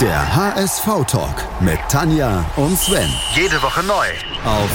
Der HSV-Talk mit Tanja und Sven. Jede Woche neu. Auf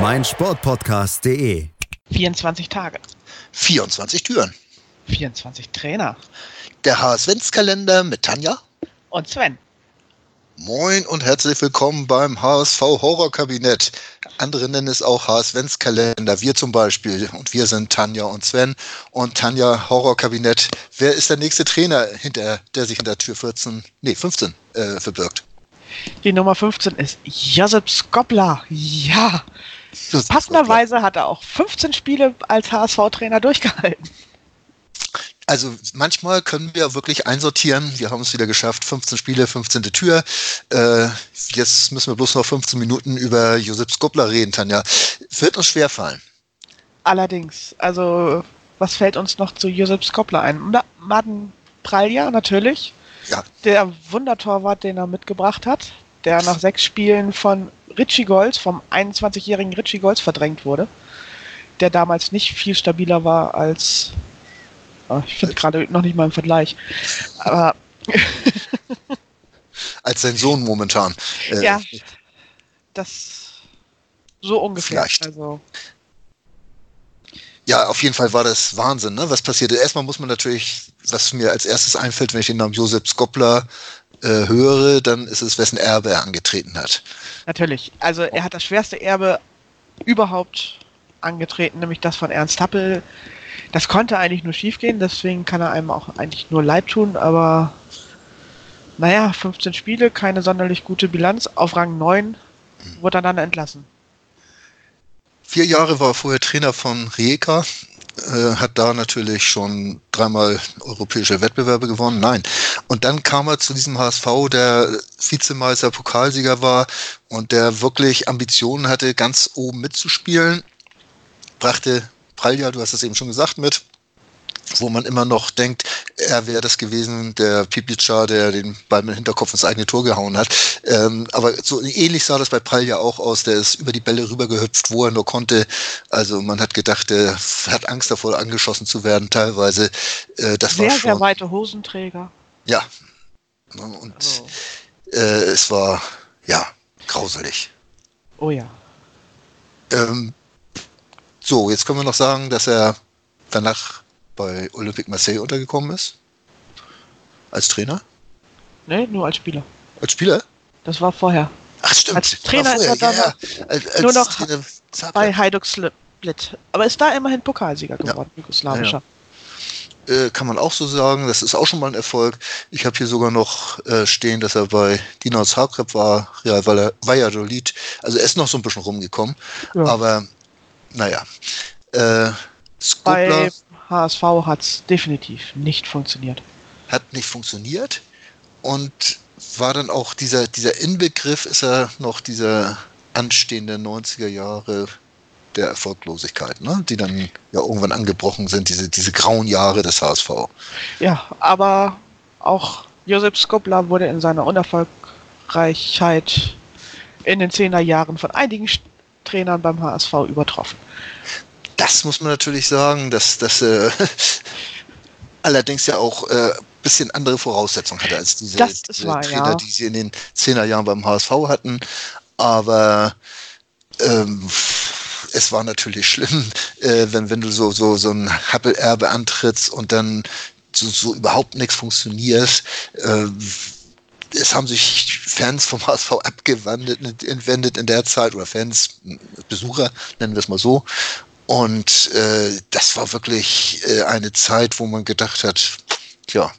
meinsportpodcast.de. 24 Tage. 24 Türen. 24 Trainer. Der HSV-Kalender mit Tanja. Und Sven. Moin und herzlich willkommen beim HSV Horrorkabinett. Andere nennen es auch HSVs Kalender, wir zum Beispiel. Und wir sind Tanja und Sven. Und Tanja Horrorkabinett. Wer ist der nächste Trainer, hinter, der sich hinter Tür 14, nee, 15 äh, verbirgt? Die Nummer 15 ist Josip Skopla. Ja. Passenderweise hat er auch 15 Spiele als HSV-Trainer durchgehalten. Also manchmal können wir wirklich einsortieren. Wir haben es wieder geschafft. 15 Spiele, 15. Tür. Äh, jetzt müssen wir bloß noch 15 Minuten über Josip Skopla reden, Tanja. Wird uns schwerfallen. Allerdings, also was fällt uns noch zu Josip Skopla ein? Na, Martin Pralja natürlich. Ja. Der Wundertorwart, den er mitgebracht hat, der nach sechs Spielen von Richie Golds, vom 21-jährigen Richie Golds verdrängt wurde, der damals nicht viel stabiler war als ich finde gerade noch nicht mal im Vergleich. Aber. Als sein Sohn momentan. Äh, ja. Das. So ungefähr. Vielleicht. Also. Ja, auf jeden Fall war das Wahnsinn, ne? was passierte. Erstmal muss man natürlich, was mir als erstes einfällt, wenn ich den Namen Josef Skopler äh, höre, dann ist es, wessen Erbe er angetreten hat. Natürlich. Also er hat das schwerste Erbe überhaupt angetreten, nämlich das von Ernst Happel, das konnte eigentlich nur schiefgehen, deswegen kann er einem auch eigentlich nur leid tun, aber naja, 15 Spiele, keine sonderlich gute Bilanz. Auf Rang 9 wurde er dann entlassen. Vier Jahre war er vorher Trainer von Rijeka, äh, hat da natürlich schon dreimal europäische Wettbewerbe gewonnen. Nein. Und dann kam er zu diesem HSV, der Vizemeister, Pokalsieger war und der wirklich Ambitionen hatte, ganz oben mitzuspielen. Brachte Pralja, du hast es eben schon gesagt, mit, wo man immer noch denkt, er wäre das gewesen, der Pipica, der den Ball mit dem Hinterkopf ins eigene Tor gehauen hat. Ähm, aber so ähnlich sah das bei Pralja auch aus. Der ist über die Bälle rübergehüpft, wo er nur konnte. Also man hat gedacht, er hat Angst davor, angeschossen zu werden, teilweise. Äh, das sehr, war schon, sehr weite Hosenträger. Ja. Und also. äh, es war, ja, grauselig. Oh ja. Ähm, so, jetzt können wir noch sagen, dass er danach bei Olympique Marseille untergekommen ist. Als Trainer? Nee, nur als Spieler. Als Spieler? Das war vorher. Ach stimmt. Als Trainer ist er dann ja, als, als nur noch Trainer, bei Hajduk Split. Aber ist da immerhin Pokalsieger geworden, ja. jugoslawischer. Ja, ja. Äh, kann man auch so sagen. Das ist auch schon mal ein Erfolg. Ich habe hier sogar noch äh, stehen, dass er bei Dinamo Zagreb war, Real Valladolid. Also er ist noch so ein bisschen rumgekommen. Aber naja. Äh, Bei HSV hat es definitiv nicht funktioniert. Hat nicht funktioniert und war dann auch dieser, dieser Inbegriff, ist er noch dieser anstehende 90er Jahre der Erfolglosigkeit, ne? die dann ja irgendwann angebrochen sind, diese, diese grauen Jahre des HSV. Ja, aber auch Josep Skopla wurde in seiner Unerfolgreichheit in den 10er Jahren von einigen Trainern beim HSV übertroffen. Das muss man natürlich sagen, dass das äh, allerdings ja auch ein äh, bisschen andere Voraussetzungen hatte als diese, diese wahr, Trainer, ja. die sie in den Zehnerjahren beim HSV hatten. Aber ähm, es war natürlich schlimm, äh, wenn, wenn du so, so, so ein Happel-Erbe antrittst und dann so, so überhaupt nichts funktioniert. Äh, es haben sich Fans vom HSV abgewandt, entwendet in der Zeit, oder Fans, Besucher, nennen wir es mal so. Und äh, das war wirklich äh, eine Zeit, wo man gedacht hat, tja,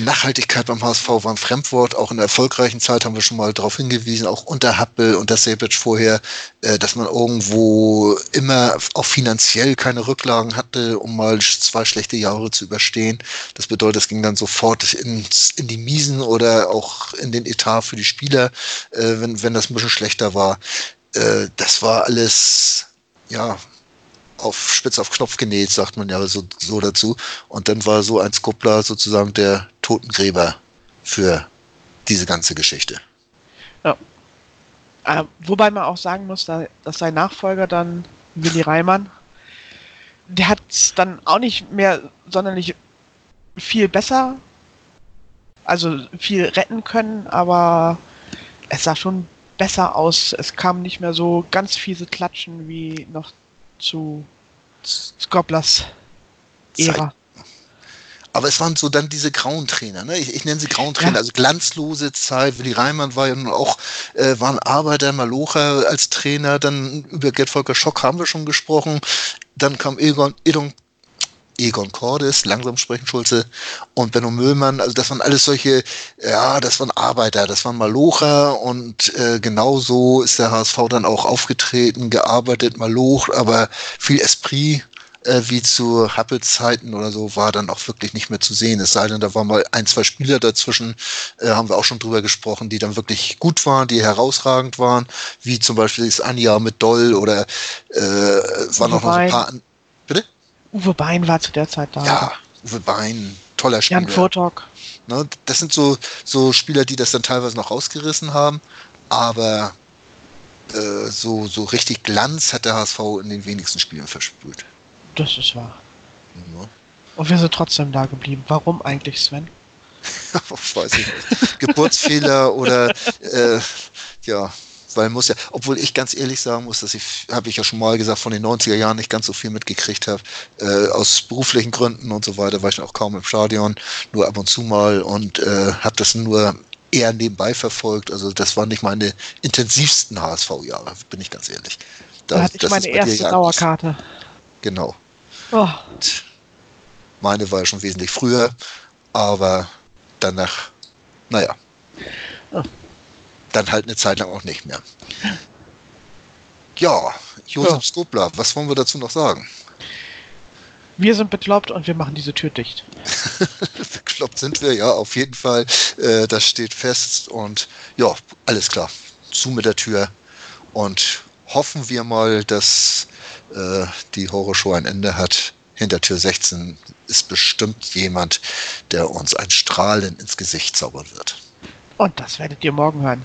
Nachhaltigkeit beim HSV war ein Fremdwort. Auch in der erfolgreichen Zeit haben wir schon mal darauf hingewiesen, auch unter Happel und das Sebic vorher, äh, dass man irgendwo immer auch finanziell keine Rücklagen hatte, um mal zwei schlechte Jahre zu überstehen. Das bedeutet, es ging dann sofort ins, in die Miesen oder auch in den Etat für die Spieler, äh, wenn, wenn das ein bisschen schlechter war. Äh, das war alles, ja, auf spitz auf Knopf genäht, sagt man ja so, so dazu. Und dann war so ein Skuppler sozusagen der Totengräber für diese ganze Geschichte. Ja. Äh, wobei man auch sagen muss, dass sein Nachfolger dann Willi Reimann, der hat es dann auch nicht mehr sonderlich viel besser also viel retten können, aber es sah schon besser aus. Es kam nicht mehr so ganz fiese Klatschen wie noch zu Skoblers Ära. Aber es waren so dann diese grauen Trainer, ne? ich, ich nenne sie grauen Trainer, ja. also glanzlose Zeit. Willi Reimann war ja nun auch, äh, waren Arbeiter, Malocher als Trainer, dann über Gerd Volker Schock haben wir schon gesprochen. Dann kam Egon, Egon, Egon Cordes, langsam sprechen Schulze, und Benno Müllmann. Also das waren alles solche, ja, das waren Arbeiter, das waren Malocher und äh, genauso ist der HSV dann auch aufgetreten, gearbeitet, Maloch, aber viel Esprit äh, wie zu Happel-Zeiten oder so war dann auch wirklich nicht mehr zu sehen. Es sei denn, da waren mal ein, zwei Spieler dazwischen, äh, haben wir auch schon drüber gesprochen, die dann wirklich gut waren, die herausragend waren, wie zum Beispiel das Anja mit Doll oder äh, waren auch noch ein paar. Uwe Bein war zu der Zeit da. Ja, Uwe Bein, toller Spieler. Jan Furtok. Ne, das sind so, so Spieler, die das dann teilweise noch rausgerissen haben, aber äh, so, so richtig Glanz hat der HSV in den wenigsten Spielen verspürt. Das ist wahr. Ja. Und wir sind trotzdem da geblieben. Warum eigentlich, Sven? weiß ich nicht. Geburtsfehler oder äh, ja, weil muss ja, obwohl ich ganz ehrlich sagen muss, dass ich, habe ich ja schon mal gesagt, von den 90er Jahren nicht ganz so viel mitgekriegt habe, äh, aus beruflichen Gründen und so weiter, war ich auch kaum im Stadion, nur ab und zu mal und äh, habe das nur eher nebenbei verfolgt. Also das waren nicht meine intensivsten HSV-Jahre, bin ich ganz ehrlich. Da, da hatte ich meine erste Dauerkarte. Genau. Oh. Meine war ja schon wesentlich früher, aber danach, naja. Oh. Dann halt eine Zeit lang auch nicht mehr. Ja, Josef ja. Skobler, was wollen wir dazu noch sagen? Wir sind bekloppt und wir machen diese Tür dicht. bekloppt sind wir, ja, auf jeden Fall. Äh, das steht fest und ja, alles klar. Zu mit der Tür und hoffen wir mal, dass äh, die Horrorshow ein Ende hat. Hinter Tür 16 ist bestimmt jemand, der uns ein Strahlen ins Gesicht zaubern wird. Und das werdet ihr morgen hören.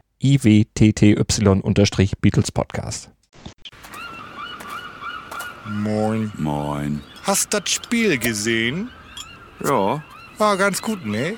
iwtty-Beatles Podcast. Moin. Moin. Hast das Spiel gesehen? Ja. War ganz gut, ne?